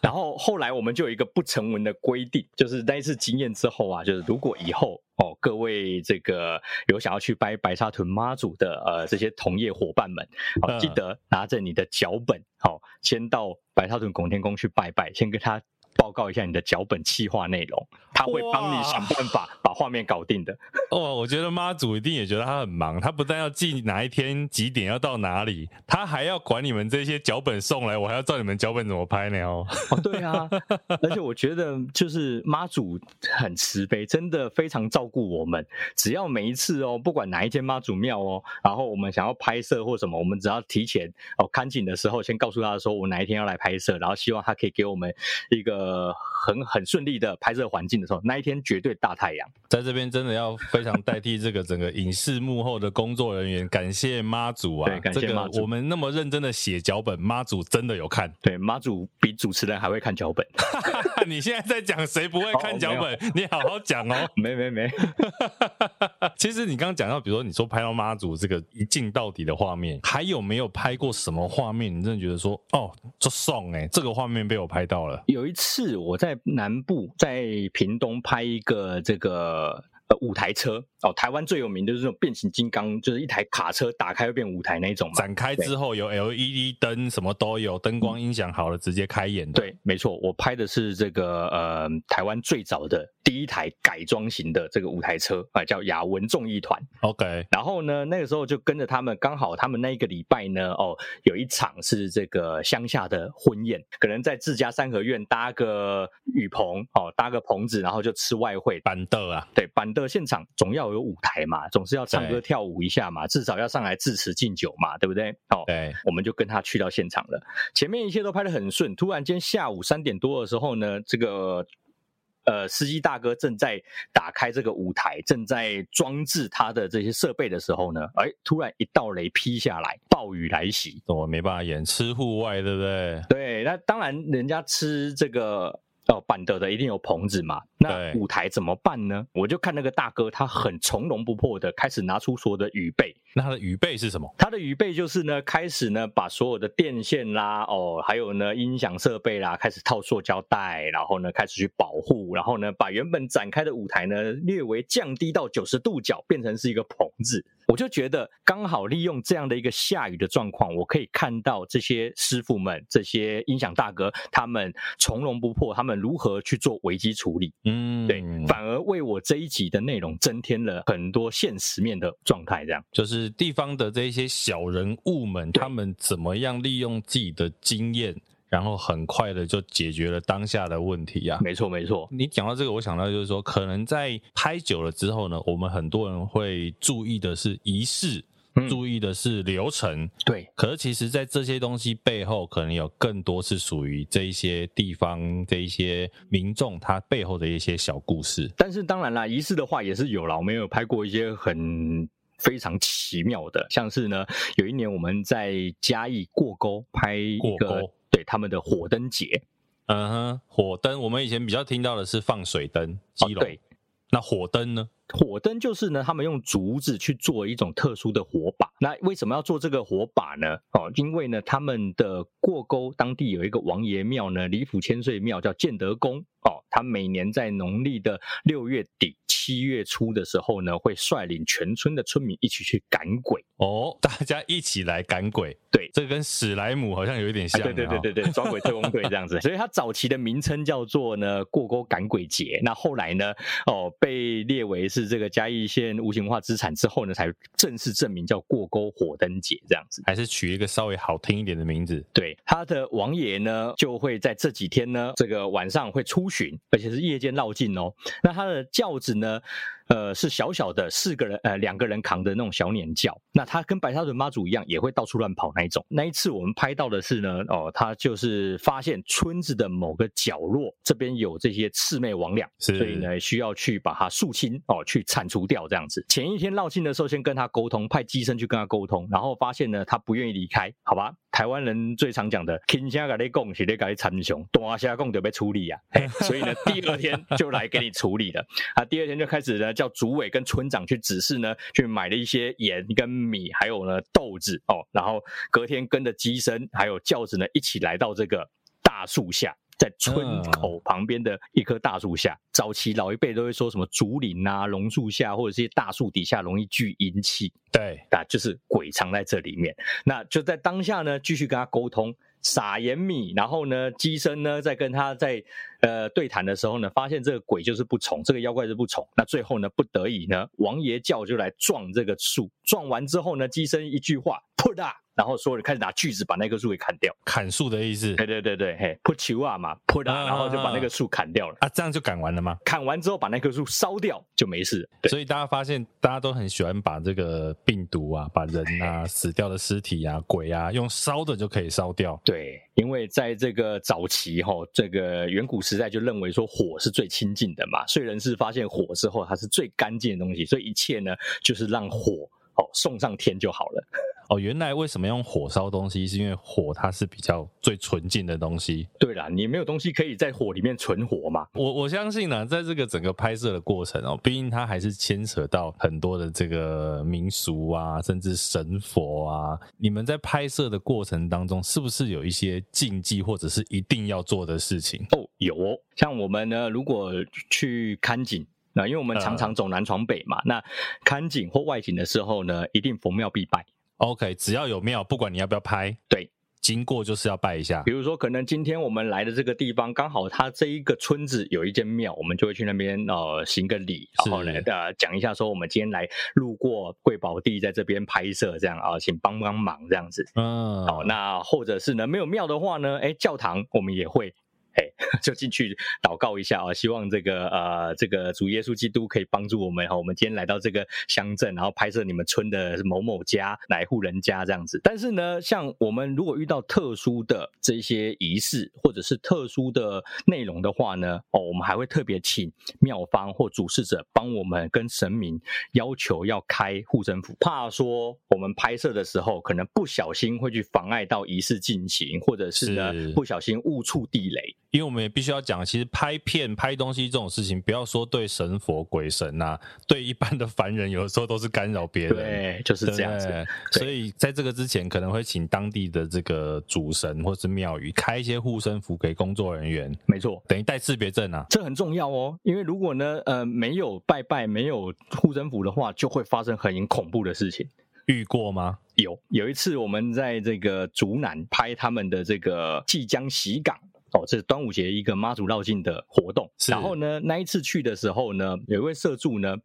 然后后来我们就有一个不成文的规定，就是那一次经验之后啊，就是如果以后哦，各位这个有想要去拜白沙屯妈祖的呃这些同业伙伴们，哦，记得拿着你的脚本，好，先到白沙屯拱天宫去拜拜，先跟他。报告一下你的脚本企划内容，他会帮你想办法把画面搞定的。
哦，我觉得妈祖一定也觉得他很忙，他不但要记哪一天几点要到哪里，他还要管你们这些脚本送来，我还要照你们脚本怎么拍呢？哦，
哦对啊，而且我觉得就是妈祖很慈悲，真的非常照顾我们。只要每一次哦，不管哪一间妈祖庙哦，然后我们想要拍摄或什么，我们只要提前哦看景的时候，先告诉他说我哪一天要来拍摄，然后希望他可以给我们一个。呃，很很顺利的拍摄环境的时候，那一天绝对大太阳。
在这边真的要非常代替这个整个影视幕后的工作人员，感谢妈祖啊！
对，感谢妈祖。
这个我们那么认真的写脚本，妈祖真的有看。
对，妈祖比主持人还会看脚本。
你现在在讲谁不会看脚本？哦、你好好讲哦。
没 没没。
其实你刚刚讲到，比如说你说拍到妈祖这个一镜到底的画面，还有没有拍过什么画面？你真的觉得说，哦，这爽哎，这个画面被我拍到了。
有一次。是我在南部，在屏东拍一个这个呃舞台车哦，台湾最有名的就是这种变形金刚，就是一台卡车打开会变舞台那种嘛。
展开之后有 LED 灯，什么都有，灯光音响好了，直接开演的。
对，没错，我拍的是这个呃台湾最早的。第一台改装型的这个舞台车啊，叫雅文众艺团。
OK，
然后呢，那个时候就跟着他们，刚好他们那一个礼拜呢，哦，有一场是这个乡下的婚宴，可能在自家三合院搭个雨棚，哦，搭个棚子，然后就吃外汇。
板凳啊，
对，板凳现场总要有舞台嘛，总是要唱歌跳舞一下嘛，至少要上来致辞敬酒嘛，对不对？哦，
对，
我们就跟他去到现场了。前面一切都拍得很顺，突然间下午三点多的时候呢，这个。呃，司机大哥正在打开这个舞台，正在装置他的这些设备的时候呢，哎，突然一道雷劈下来，暴雨来袭，
我没办法演，吃户外，对不对？
对，那当然，人家吃这个。哦，板德的一定有棚子嘛？那舞台怎么办呢？我就看那个大哥，他很从容不迫的开始拿出所有的雨备。
那他的雨备是什么？
他的雨备就是呢，开始呢把所有的电线啦，哦，还有呢音响设备啦，开始套塑胶袋，然后呢开始去保护，然后呢把原本展开的舞台呢略微降低到九十度角，变成是一个棚子。我就觉得刚好利用这样的一个下雨的状况，我可以看到这些师傅们、这些音响大哥，他们从容不迫，他们如何去做危机处理。嗯，对，反而为我这一集的内容增添了很多现实面的状态。这样
就是地方的这些小人物们，他们怎么样利用自己的经验。然后很快的就解决了当下的问题呀、啊。
没错，没错。
你讲到这个，我想到就是说，可能在拍久了之后呢，我们很多人会注意的是仪式，嗯、注意的是流程。
对。
可是其实，在这些东西背后，可能有更多是属于这一些地方、这一些民众他背后的一些小故事。
但是当然啦，仪式的话也是有啦。我们有拍过一些很非常奇妙的，像是呢，有一年我们在嘉义过沟拍一个。对他们的火灯节，
嗯哼，火灯，我们以前比较听到的是放水灯，基隆。哦，对，那火灯呢？
火灯就是呢，他们用竹子去做一种特殊的火把。那为什么要做这个火把呢？哦，因为呢，他们的过沟当地有一个王爷庙呢，李府千岁庙叫建德宫。哦，他每年在农历的六月底、七月初的时候呢，会率领全村的村民一起去赶鬼。
哦，大家一起来赶鬼。
对，
这跟史莱姆好像有一点像。
对对对对对，抓鬼特工队这样子。所以它早期的名称叫做呢过沟赶鬼节。那后来呢，哦，被列为是这个嘉义县无形文化资产之后呢，才正式证明叫过沟火灯节这样子。
还是取一个稍微好听一点的名字。
对，他的王爷呢，就会在这几天呢，这个晚上会出巡，而且是夜间绕境哦。那他的轿子呢？呃，是小小的四个人，呃，两个人扛的那种小碾轿。那他跟白沙屯妈祖一样，也会到处乱跑那一种。那一次我们拍到的是呢，哦，他就是发现村子的某个角落这边有这些魑魅魍魉，所以呢需要去把它肃清哦，去铲除掉这样子。前一天绕境的时候，先跟他沟通，派机身去跟他沟通，然后发现呢，他不愿意离开，好吧？台湾人最常讲的“轻声跟你讲，是咧大声讲就被处理啊。”所以呢，第二天就来给你处理了。啊，第二天就开始呢。叫组委跟村长去指示呢，去买了一些盐跟米，还有呢豆子哦，然后隔天跟着鸡生还有轿子呢一起来到这个。大树下。在村口旁边的一棵大树下，早期老一辈都会说什么竹林啊、榕树下或者这些大树底下容易聚阴气，
对，
啊，就是鬼藏在这里面。那就在当下呢，继续跟他沟通，撒盐米，然后呢，鸡生呢在跟他在呃对谈的时候呢，发现这个鬼就是不从，这个妖怪是不从。那最后呢，不得已呢，王爷叫就来撞这个树，撞完之后呢，鸡生一句话，然后所有人开始拿锯子把那棵树给砍掉，
砍树的意思。
对对对对，嘿，扑球啊嘛，扑啊，然后就把那个树砍掉了。
啊，这样就砍完了吗？
砍完之后把那棵树烧掉就没事。
所以大家发现，大家都很喜欢把这个病毒啊，把人啊、死掉的尸体啊、鬼啊，用烧的就可以烧掉。
对，因为在这个早期哈，这个远古时代就认为说火是最亲近的嘛。所以人是发现火之后，它是最干净的东西，所以一切呢就是让火哦送上天就好了。
哦，原来为什么用火烧东西，是因为火它是比较最纯净的东西。
对啦，你没有东西可以在火里面存活嘛。
我我相信呢，在这个整个拍摄的过程哦，毕竟它还是牵扯到很多的这个民俗啊，甚至神佛啊。你们在拍摄的过程当中，是不是有一些禁忌或者是一定要做的事情？
哦，有哦，像我们呢，如果去看景，那因为我们常常走南闯北嘛，呃、那看景或外景的时候呢，一定逢庙必拜。
OK，只要有庙，不管你要不要拍，
对，
经过就是要拜一下。
比如说，可能今天我们来的这个地方，刚好它这一个村子有一间庙，我们就会去那边呃行个礼，然后呢呃讲一下说我们今天来路过贵宝地，在这边拍摄这样啊、呃，请帮帮忙这样子。嗯，好，那或者是呢没有庙的话呢，哎，教堂我们也会。哎，就进去祷告一下啊，希望这个呃，这个主耶稣基督可以帮助我们哈。我们今天来到这个乡镇，然后拍摄你们村的某某家哪一户人家这样子。但是呢，像我们如果遇到特殊的这些仪式或者是特殊的内容的话呢，哦，我们还会特别请庙方或主事者帮我们跟神明要求要开护身符，怕说我们拍摄的时候可能不小心会去妨碍到仪式进行，或者是呢是不小心误触地雷。
因为我们也必须要讲，其实拍片、拍东西这种事情，不要说对神佛鬼神呐、啊，对一般的凡人，有的时候都是干扰别人。
对，就是这样子。
所以在这个之前，可能会请当地的这个主神或是庙宇开一些护身符给工作人员。
没错，
等于带识别证啊，
这很重要哦。因为如果呢，呃，没有拜拜，没有护身符的话，就会发生很恐怖的事情。
遇过吗？
有，有一次我们在这个竹南拍他们的这个即将洗港。哦，这是端午节一个妈祖绕境的活动。然后呢，那一次去的时候呢，有一位社助呢，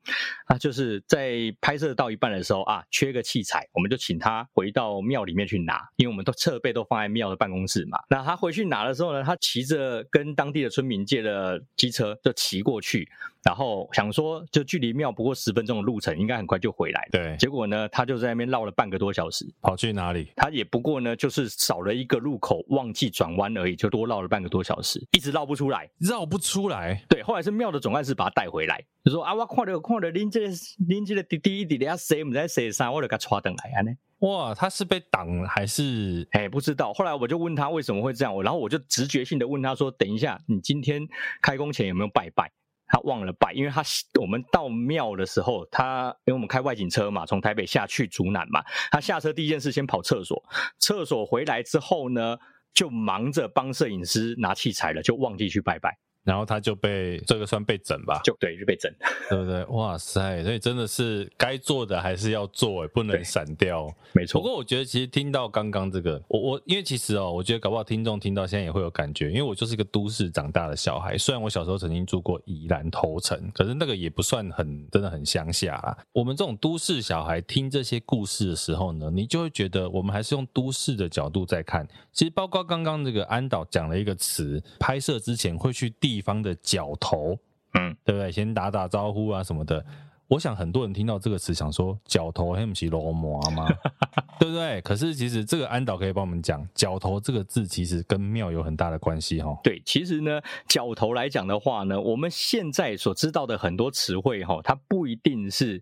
啊就是在拍摄到一半的时候啊，缺个器材，我们就请他回到庙里面去拿，因为我们都设备都放在庙的办公室嘛。那他回去拿的时候呢，他骑着跟当地的村民借的机车就骑过去，然后想说就距离庙不过十分钟的路程，应该很快就回来。
对，
结果呢，他就在那边绕了半个多小时，
跑去哪里？
他也不过呢，就是少了一个路口，忘记转弯而已，就多绕了半。半个多小时，一直绕不出来，
绕不出来。
对，后来是庙的总干事把他带回来，就说啊，我看到看到您这您这个滴滴滴滴啊，谁不在谁上，我就给他抓等来啊呢。
哇，他是被挡还是？
哎，不知道。后来我就问他为什么会这样，然后我就直觉性的问他说，等一下，你今天开工前有没有拜拜？他忘了拜，因为他我们到庙的时候，他因为我们开外景车嘛，从台北下去竹南嘛，他下车第一件事先跑厕所，厕所回来之后呢，就忙着帮摄影师拿器材了，就忘记去拜拜。
然后他就被这个算被整吧，
就对，就被整，
对不对？哇塞，所以真的是该做的还是要做，不能闪掉。
没错。
不过我觉得其实听到刚刚这个，我我因为其实哦，我觉得搞不好听众听到现在也会有感觉，因为我就是一个都市长大的小孩。虽然我小时候曾经住过宜兰头城，可是那个也不算很真的很乡下啦。我们这种都市小孩听这些故事的时候呢，你就会觉得我们还是用都市的角度在看。其实包括刚刚这个安导讲了一个词，拍摄之前会去地方的角头，嗯，对不对？先打打招呼啊什么的。我想很多人听到这个词，想说角头还不是罗摩吗？对不对？可是其实这个安导可以帮我们讲，角头这个字其实跟庙有很大的关系哈。
对，其实呢，角头来讲的话呢，我们现在所知道的很多词汇哈，它不一定是。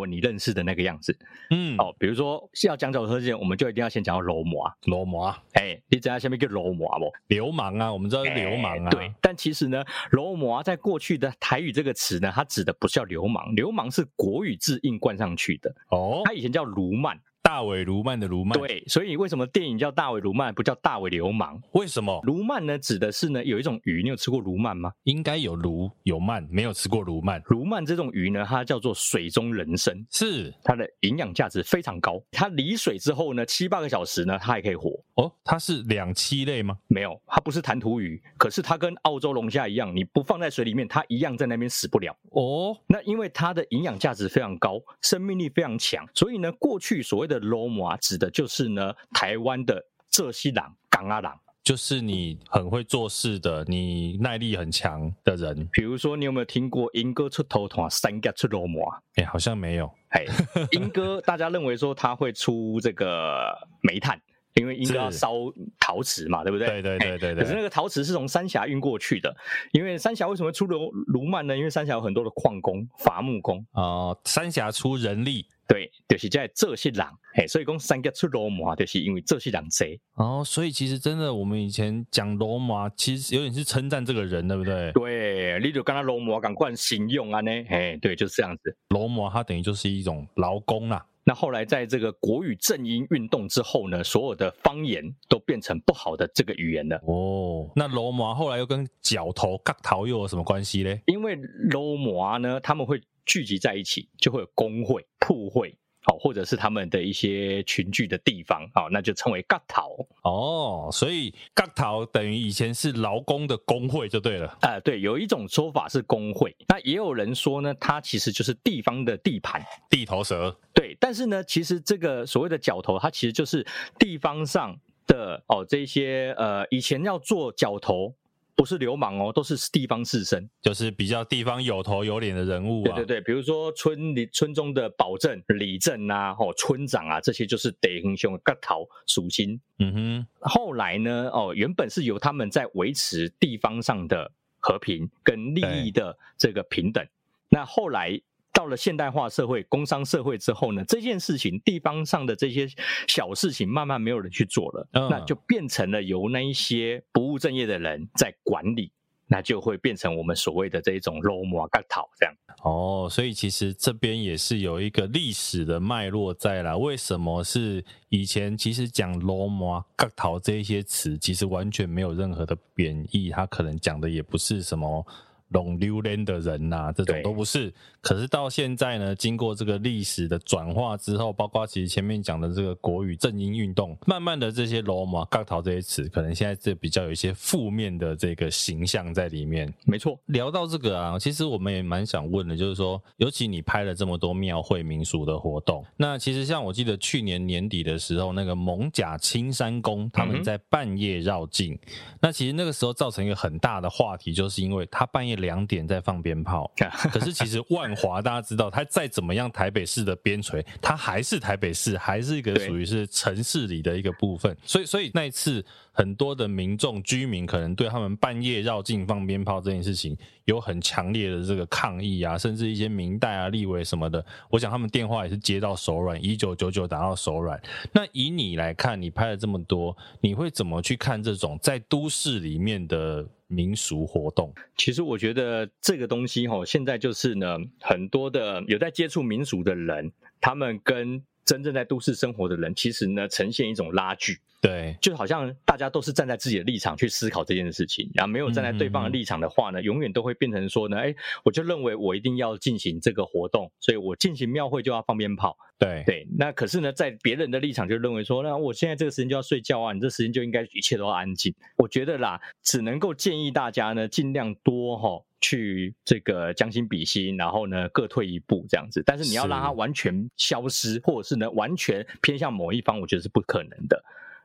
哦，你认识的那个样子，嗯，哦，比如说是要讲角头之前，我们就一定要先讲到流氓，
流氓，
哎，你知道下面叫流氓不？
流氓啊，我们知道是流氓啊，
对。但其实呢，流氓在过去的台语这个词呢，它指的不是叫流氓，流氓是国语字印冠上去的。哦，它以前叫卢曼。
大尾卢曼的卢曼。
对，所以为什么电影叫大尾卢曼，不叫大尾流氓？
为什么？
卢曼呢，指的是呢有一种鱼，你有吃过卢曼吗？
应该有卢有曼，没有吃过卢曼。
卢曼这种鱼呢，它叫做水中人参，
是
它的营养价值非常高。它离水之后呢，七八个小时呢，它还可以活。
哦，它是两栖类吗？
没有，它不是弹涂鱼，可是它跟澳洲龙虾一样，你不放在水里面，它一样在那边死不了。
哦，
那因为它的营养价值非常高，生命力非常强，所以呢，过去所谓的罗马指的就是呢台湾的浙西人、港阿人，
就是你很会做事的，你耐力很强的人。
比如说，你有没有听过莺歌出头团，三甲出罗马？
哎，好像没有。
哎，莺歌大家认为说他会出这个煤炭。因为应该要烧陶瓷嘛，对不对？
对对对对对。
可是那个陶瓷是从三峡运过去的，因为三峡为什么出卢卢曼呢？因为三峡有很多的矿工、伐木工
哦，三峡出人力，
对，就是在这些人，嘿，所以讲三峡出罗马，就是因为这些人贼。
哦，所以其实真的，我们以前讲罗马，其实有点是称赞这个人，对不对？
对，你就跟他罗马赶快形容啊呢，哎，对，就是这样子。
罗马它等于就是一种劳工啦。
那后来在这个国语正音运动之后呢，所有的方言都变成不好的这个语言了。
哦，那罗马后来又跟角头、角头又有什么关系呢？
因为罗马呢，他们会聚集在一起，就会有工会、铺会。好，或者是他们的一些群聚的地方，好，那就称为角头
哦。所以角头等于以前是劳工的工会就对了。
啊、呃，对，有一种说法是工会，那也有人说呢，它其实就是地方的地盘，
地头蛇。
对，但是呢，其实这个所谓的角头，它其实就是地方上的哦，这些呃，以前要做角头。不是流氓哦，都是地方士绅，
就是比较地方有头有脸的人物啊。
对对对，比如说村里村中的保正、里正啊，哦，村长啊，这些就是地方上的角头属心。
嗯哼，
后来呢，哦，原本是由他们在维持地方上的和平跟利益的这个平等，那后来。到了现代化社会、工商社会之后呢，这件事情地方上的这些小事情慢慢没有人去做了，嗯、那就变成了由那一些不务正业的人在管理，那就会变成我们所谓的这一种罗马角头这样。
哦，所以其实这边也是有一个历史的脉络在啦。为什么是以前其实讲罗马角头这一些词，其实完全没有任何的贬义，它可能讲的也不是什么。龙溜连的人呐、啊，这种都不是。可是到现在呢，经过这个历史的转化之后，包括其实前面讲的这个国语正音运动，慢慢的这些罗马角头这些词，可能现在这比较有一些负面的这个形象在里面。
没错，
聊到这个啊，其实我们也蛮想问的，就是说，尤其你拍了这么多庙会民俗的活动，那其实像我记得去年年底的时候，那个蒙甲青山宫他们在半夜绕境，嗯、那其实那个时候造成一个很大的话题，就是因为他半夜。两点在放鞭炮，可是其实万华大家知道，它再怎么样台北市的边陲，它还是台北市，还是一个属于是城市里的一个部分。所以，所以那一次很多的民众居民可能对他们半夜绕境放鞭炮这件事情有很强烈的这个抗议啊，甚至一些民代啊、立委什么的，我想他们电话也是接到手软，一九九九打到手软。那以你来看，你拍了这么多，你会怎么去看这种在都市里面的？民俗活动，
其实我觉得这个东西哈，现在就是呢，很多的有在接触民俗的人，他们跟真正在都市生活的人，其实呢，呈现一种拉锯。
对，
就好像大家都是站在自己的立场去思考这件事情，然后没有站在对方的立场的话呢，嗯嗯永远都会变成说呢，哎，我就认为我一定要进行这个活动，所以我进行庙会就要放鞭炮。
对
对，那可是呢，在别人的立场就认为说，那我现在这个时间就要睡觉啊，你这时间就应该一切都要安静。我觉得啦，只能够建议大家呢，尽量多哈、哦、去这个将心比心，然后呢各退一步这样子。但是你要让它完全消失，或者是呢完全偏向某一方，我觉得是不可能的。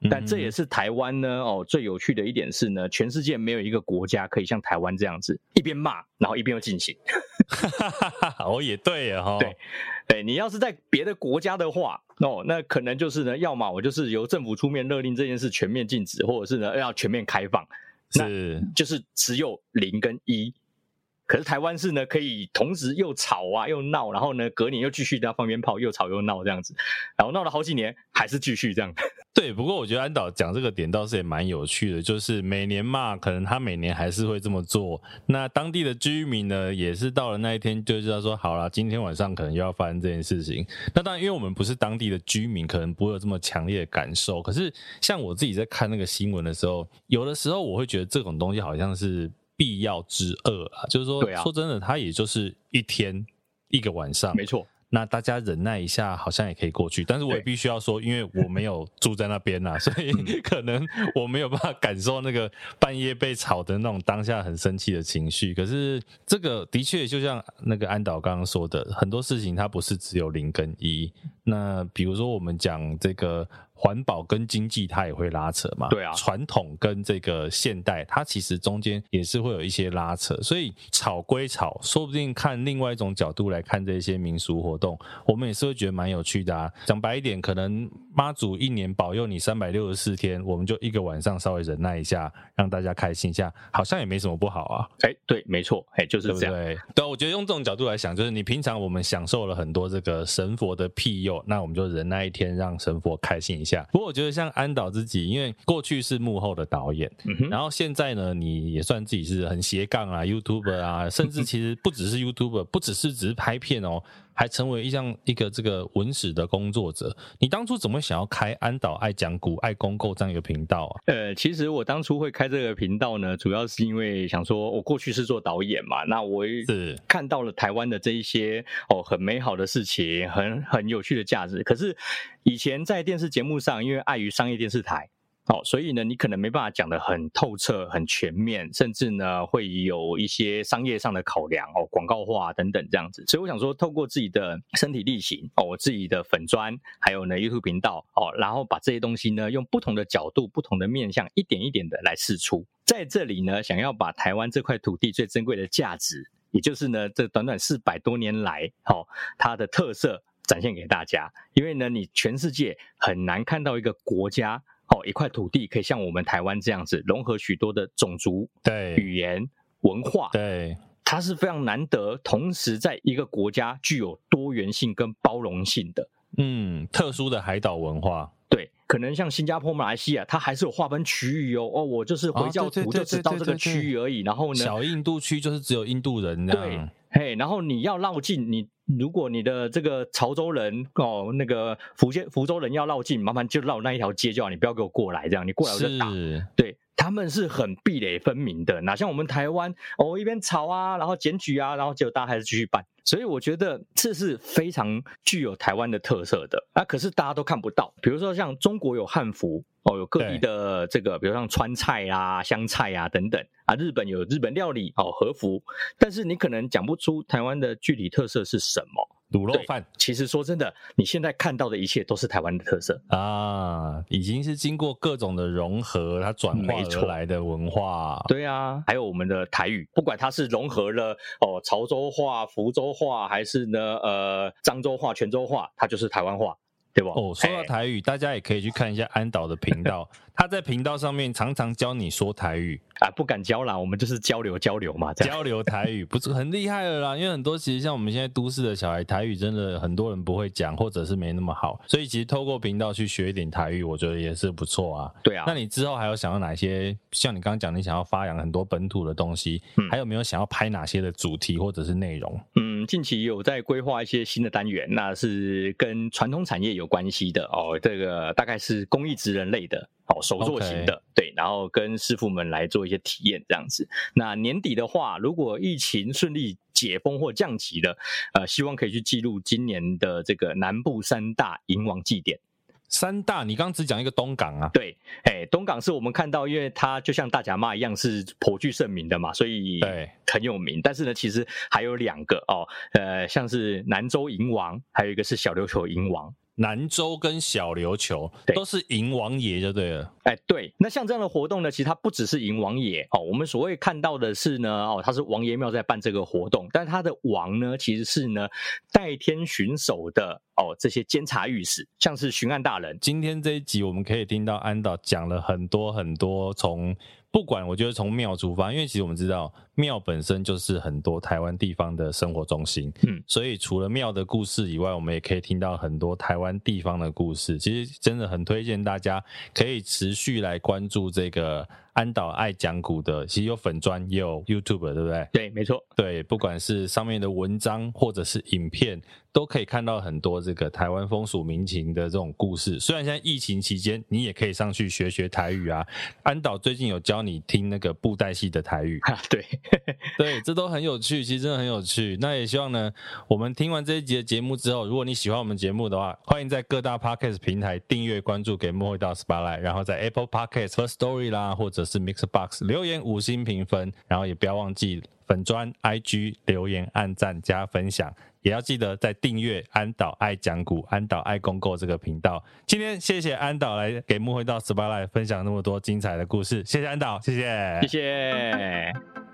但这也是台湾呢哦，最有趣的一点是呢，全世界没有一个国家可以像台湾这样子一边骂，然后一边又进行。
哦，也对呀哈。
对，对你要是在别的国家的话，哦，那可能就是呢，要么我就是由政府出面勒令这件事全面禁止，或者是呢要全面开放，
是，
就是只有零跟一。可是台湾是呢，可以同时又吵啊又闹，然后呢隔年又继续在放鞭炮，又吵又闹这样子，然后闹了好几年还是继续这样。
对，不过我觉得安导讲这个点倒是也蛮有趣的，就是每年嘛，可能他每年还是会这么做。那当地的居民呢，也是到了那一天就知道说，好了，今天晚上可能又要发生这件事情。那当然，因为我们不是当地的居民，可能不会有这么强烈的感受。可是像我自己在看那个新闻的时候，有的时候我会觉得这种东西好像是必要之恶啊，就是说，对啊，说真的，它也就是一天一个晚上，
没错。
那大家忍耐一下，好像也可以过去。但是我也必须要说，因为我没有住在那边呐，所以可能我没有办法感受那个半夜被吵的那种当下很生气的情绪。可是这个的确就像那个安导刚刚说的，很多事情它不是只有零跟一。那比如说我们讲这个。环保跟经济它也会拉扯嘛？
对啊，
传统跟这个现代，它其实中间也是会有一些拉扯，所以吵归吵，说不定看另外一种角度来看这些民俗活动，我们也是会觉得蛮有趣的啊。讲白一点，可能妈祖一年保佑你三百六十四天，我们就一个晚上稍微忍耐一下，让大家开心一下，好像也没什么不好啊。
哎，对，没错，哎，就是这样。对对？
对，我觉得用这种角度来想，就是你平常我们享受了很多这个神佛的庇佑，那我们就忍耐一天，让神佛开心一下。不过我觉得像安导自己，因为过去是幕后的导演，嗯、然后现在呢，你也算自己是很斜杠啊，YouTuber 啊，甚至其实不只是 YouTuber，不只是只是拍片哦。还成为一项一个这个文史的工作者，你当初怎么想要开安导爱讲古爱公购这样一个频道啊？
呃，其实我当初会开这个频道呢，主要是因为想说，我过去是做导演嘛，那我是看到了台湾的这一些哦很美好的事情，很很有趣的价值。可是以前在电视节目上，因为碍于商业电视台。哦，所以呢，你可能没办法讲得很透彻、很全面，甚至呢会有一些商业上的考量哦，广告化等等这样子。所以我想说，透过自己的身体力行哦，我自己的粉砖，还有呢 YouTube 频道哦，然后把这些东西呢用不同的角度、不同的面向，一点一点的来试出。在这里呢，想要把台湾这块土地最珍贵的价值，也就是呢这短短四百多年来哦它的特色展现给大家。因为呢，你全世界很难看到一个国家。哦，一块土地可以像我们台湾这样子融合许多的种族、对。语言、文化，对，它是非常难得，同时在一个国家具有多元性跟包容性的，
嗯，特殊的海岛文化，
对，可能像新加坡、马来西亚，它还是有划分区域哦，哦，我就是回教徒，就只到这个区域而已，然后呢，
小印度区就是只有印度人这样，
对，嘿，然后你要绕境你。如果你的这个潮州人哦，那个福建福州人要绕境，麻烦就绕那一条街就好，你不要给我过来，这样你过来我就打。对，他们是很壁垒分明的，哪像我们台湾哦，一边吵啊，然后检举啊，然后结果大家还是继续办。所以我觉得这是非常具有台湾的特色的啊，可是大家都看不到。比如说像中国有汉服哦，有各地的这个，比如像川菜啊、湘菜啊等等啊，日本有日本料理哦，和服，但是你可能讲不出台湾的具体特色是什么。
卤肉饭，
其实说真的，你现在看到的一切都是台湾的特色
啊，已经是经过各种的融合，它转化出来的文化。
对啊，还有我们的台语，不管它是融合了哦潮州话、福州话，还是呢呃漳州话、泉州话，它就是台湾话。对吧？
哦，说到台语，大家也可以去看一下安导的频道，他在频道上面常常教你说台语
啊，不敢教啦，我们就是交流交流嘛，
交流台语不是很厉害的啦，因为很多其实像我们现在都市的小孩，台语真的很多人不会讲，或者是没那么好，所以其实透过频道去学一点台语，我觉得也是不错啊。
对啊，
那你之后还有想要哪些？像你刚刚讲，你想要发扬很多本土的东西，嗯，还有没有想要拍哪些的主题或者是内容？
嗯，近期有在规划一些新的单元，那是跟传统产业有关系的哦。这个大概是工艺职人类的哦，手作型的.对，然后跟师傅们来做一些体验这样子。那年底的话，如果疫情顺利解封或降级了，呃，希望可以去记录今年的这个南部三大迎王祭典。
三大，你刚刚只讲一个东港啊？
对，哎，东港是我们看到，因为它就像大甲妈一样是颇具盛名的嘛，所以对很有名。但是呢，其实还有两个哦，呃，像是南州银王，还有一个是小琉球银王。
南州跟小琉球都是迎王爷就对了，
哎，对，那像这样的活动呢，其实它不只是迎王爷哦，我们所谓看到的是呢，哦，它是王爷庙在办这个活动，但它的王呢，其实是呢代天巡守的哦，这些监察御史，像是巡案大人。
今天这一集我们可以听到安导讲了很多很多从不管我觉得从庙出发，因为其实我们知道庙本身就是很多台湾地方的生活中心，嗯，所以除了庙的故事以外，我们也可以听到很多台湾地方的故事。其实真的很推荐大家可以持续来关注这个。安导爱讲古的，其实有粉专，也有 YouTube，对不对？
对，没错。
对，不管是上面的文章或者是影片，都可以看到很多这个台湾风俗民情的这种故事。虽然现在疫情期间，你也可以上去学学台语啊。安导最近有教你听那个布袋戏的台语，
啊、对，
对，这都很有趣，其实真的很有趣。那也希望呢，我们听完这一集的节目之后，如果你喜欢我们节目的话，欢迎在各大 Podcast 平台订阅关注，给幕后一道 Spotlight，然后在 Apple Podcast First Story 啦，或者是 Mixbox 留言五星评分，然后也不要忘记粉砖 IG 留言按赞加分享，也要记得在订阅安导爱讲股、安导爱公购这个频道。今天谢谢安导来给幕会到 s p a l i g h t 分享那么多精彩的故事，谢谢安导，谢谢，
谢谢。